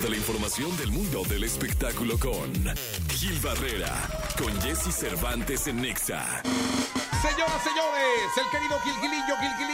de la información del mundo del espectáculo con Gil Barrera, con Jesse Cervantes en Nexa. Señoras, señores, el querido Gilgilillo, Gilgilillo, Gilgilillo,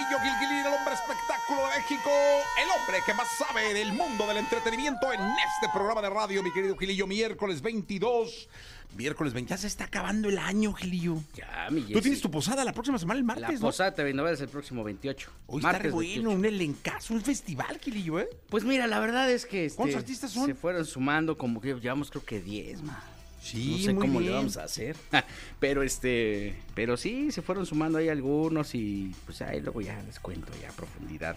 el hombre que más sabe del mundo del entretenimiento en este programa de radio, mi querido Gilillo, miércoles 22. Miércoles 20, ya se está acabando el año, Gilillo. Ya, mi Tú tienes tu posada la próxima semana, el La martes, ¿no? posada TV Novela es el próximo 28. Hoy está martes bueno, 28. un elencazo, un festival, Gilillo, ¿eh? Pues mira, la verdad es que... este, ¿Cuántos artistas son? Se fueron sumando como que llevamos creo que 10, man. Sí, no sé muy cómo bien. le vamos a hacer. pero este, pero sí, se fueron sumando ahí algunos y pues ahí luego ya les cuento ya a profundidad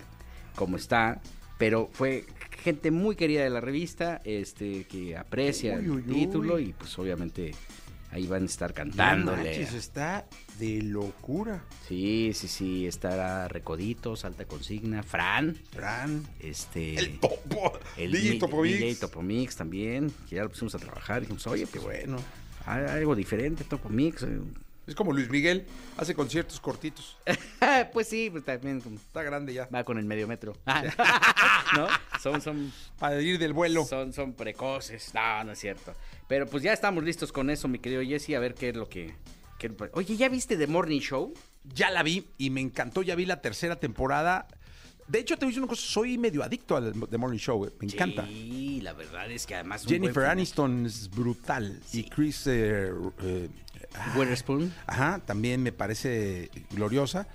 cómo está. Pero fue gente muy querida de la revista, este, que aprecia Uy, uy, el título uy. y pues obviamente ahí van a estar cantándole. manches, está de locura. Sí, sí, sí, estará Recoditos, Alta Consigna, Fran, Fran, este... el topo, el DJ mi- Topomix. DJ Topomix también, que ya lo pusimos a trabajar. Dijimos, oye, Qué pues bueno. algo diferente, Topomix. eh. Es como Luis Miguel, hace conciertos cortitos. pues sí, pues también como Está grande ya. va con el medio metro. ¿No? Son, son, Para ir del vuelo. son, son precoces. No, no es cierto. Pero pues ya estamos listos con eso, mi querido Jesse, a ver qué es lo que... qué- Oye, ¿ya viste The Morning Show? Ya la vi y me encantó, ya vi la tercera temporada. De hecho, te voy a decir una cosa, soy medio adicto al The Morning Show, me encanta. Sí, la verdad es que además... Jennifer. Aniston es brutal y Chris eh, eh, Witherspoon. ajá, también me parece gloriosa.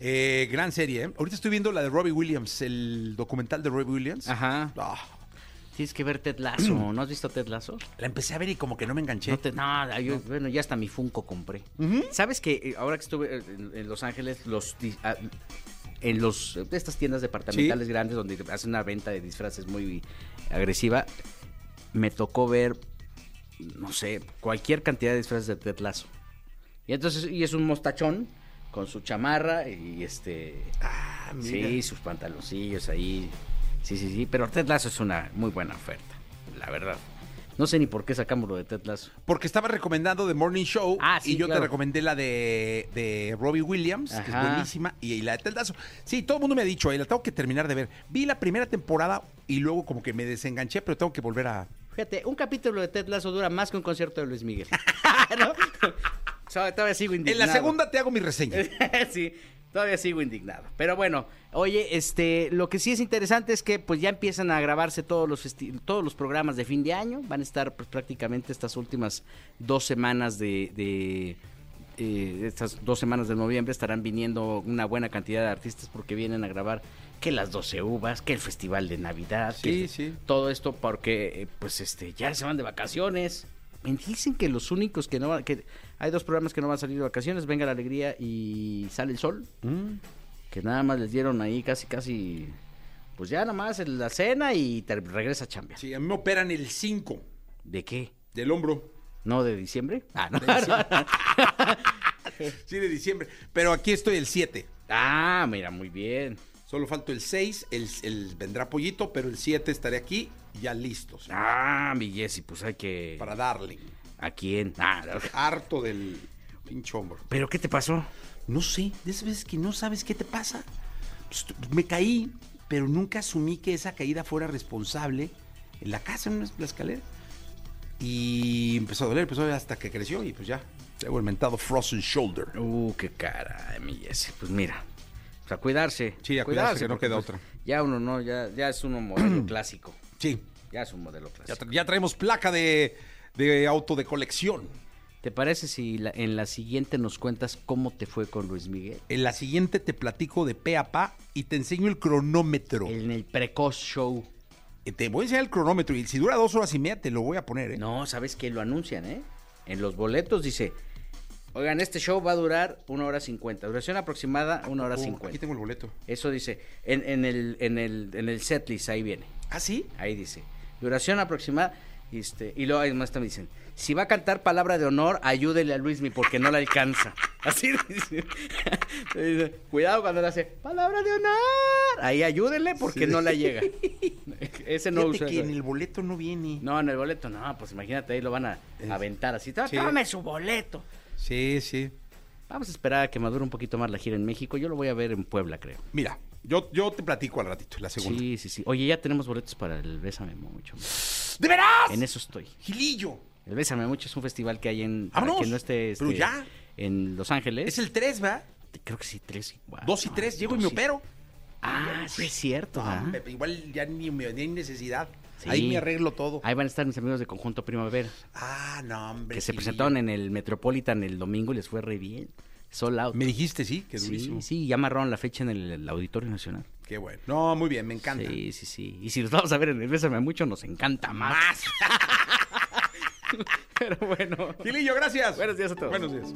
Eh, gran serie, ¿eh? Ahorita estoy viendo la de Robbie Williams, el documental de Robbie Williams. Ajá. Ah, Tienes que ver Ted Lasso. ¿No has visto Ted Lasso? la empecé a ver y como que no me enganché. No, te- no, yo- bueno, ya hasta mi Funko compré. ¿Sabes que eh, ahora que estuve en, Los Ángeles, los ah, en los estas tiendas departamentales grandes donde hacen una venta de disfraces muy agresiva, me tocó ver, no sé, cualquier cantidad de disfraces de Ted Lasso. Y entonces, y es un mostachón con su chamarra y este... Ah, mira. Sí, sus pantaloncillos ahí. Sí, sí, sí. Pero Ted Lasso es una muy buena oferta, la verdad. No sé ni por qué sacamos lo de Ted Lasso. Porque estaba recomendando The Morning Show Ah, sí, y yo claro. te recomendé la de, de Robbie Williams, que es buenísima, y la de Ted Lasso. Sí, todo el mundo me ha dicho, la tengo que terminar de ver. Vi la primera temporada y luego como que me desenganché, pero tengo que volver a... Fíjate, un capítulo de Ted Lasso dura más que un concierto de Luis Miguel. ¿No? Todavía sigo En indignado. la segunda te hago mi reseña. sí, todavía sigo indignado. Pero bueno, oye, este, lo que sí es interesante es que pues ya empiezan a grabarse todos los todos los programas de fin de año. Van a estar pues, prácticamente estas últimas dos semanas de, de, eh, estas dos semanas de noviembre estarán viniendo una buena cantidad de artistas porque vienen a grabar que las 12 uvas, que el festival de Navidad, que Sí, sí. todo esto porque eh, pues este ya se van de vacaciones. Me dicen que los únicos que no van, que hay dos programas que no van a salir de vacaciones, Venga la Alegría y Sale el Sol, Mm. que nada más les dieron ahí casi casi pues ya nada más en la cena y te regresa a chambear. Sí, a mí me operan el 5 ¿De qué? del hombro. ¿No de diciembre? Ah, no. De diciembre. Sí, de diciembre. Pero aquí estoy el 7. ah, mira, muy bien. Solo falto el 6, el, el vendrá pollito, pero el 7 estaré aquí ya listos Ah, mi Jessy, pues hay que para darle. ¿A quién? Ah, no. Harto del pinche hombro. ¿Pero qué te pasó? No sé, de esas veces que no sabes qué te pasa. Pues, me caí, pero nunca asumí que esa caída fuera responsable en la casa, en la escalera. Y empezó a doler, empezó a doler hasta que creció y pues ya. Tengo el mentado frozen shoulder. Uh, qué cara, mi Jessy. Pues mira, pues a cuidarse. Sí, a cuidarse, que no queda pues, otra. Ya uno no, ya, ya es uno modelo clásico. Sí, Ya es un modelo ya, clásico. tra- ya traemos placa de, de auto de colección. ¿Te parece si la- en la siguiente nos cuentas cómo te fue con Luis Miguel? En la siguiente te platico de pe a pa y te enseño el cronómetro. En el Precoz Show. Eh, Te voy a enseñar el cronómetro y si dura dos horas y media te lo voy a poner, ¿eh? No, ¿sabes qué? Lo anuncian, ¿eh? En los boletos dice, oigan, este show va a durar una hora cincuenta. Duración aproximada, una hora Oh, cincuenta. aquí tengo el boleto. Eso dice, en, en el, en, el, en el setlist, ahí viene. ¿Ah, sí? Ahí dice, duración aproximada, este, y luego además también dicen, si va a cantar palabra de honor, ayúdele a Luismi porque no la alcanza. Así dice. Dice, Cuidado cuando le hace palabra de honor. Ahí ayúdenle porque no la llega. Ese no usa. que en el boleto no viene. No, en el boleto no, pues imagínate, ahí lo van a aventar así. "Tó- Sí. Tómame su boleto. Sí, sí. Vamos a esperar a que madure un poquito más la gira en México. Yo lo voy a ver en Puebla, creo. Mira, Yo, yo te platico al ratito, la segunda. Sí, sí, sí. Oye, ya tenemos boletos para el Bésame Mucho. ¡De veras! En eso estoy. Gilillo. El Bésame Mucho es un festival que hay en... para ¡Vámonos! quien no esté... Pero este, ya. En Los Ángeles. Es el 3, ¿va? Creo que sí, tres. Wow, 2 y no, 3, llego y dos me opero. Ah, sí es cierto. No, ¿ah? igual ya ni, me- ni necesidad. Sí. Ahí me arreglo todo. Ahí van a estar mis amigos de Conjunto Primavera, Ah, no, hombre. que se presentaron en el Metropolitan el domingo y les fue re bien. Sold out. Me dijiste, sí, que sí, durísimo. sí, ya amarraron la fecha en el, el Auditorio Nacional. Qué bueno. No, muy bien, me encanta. Sí, sí, sí. Y si los vamos a ver en el Bésame Mucho, nos encanta más. Pero bueno. Gilillo, gracias. Buenos días a todos. Buenos días.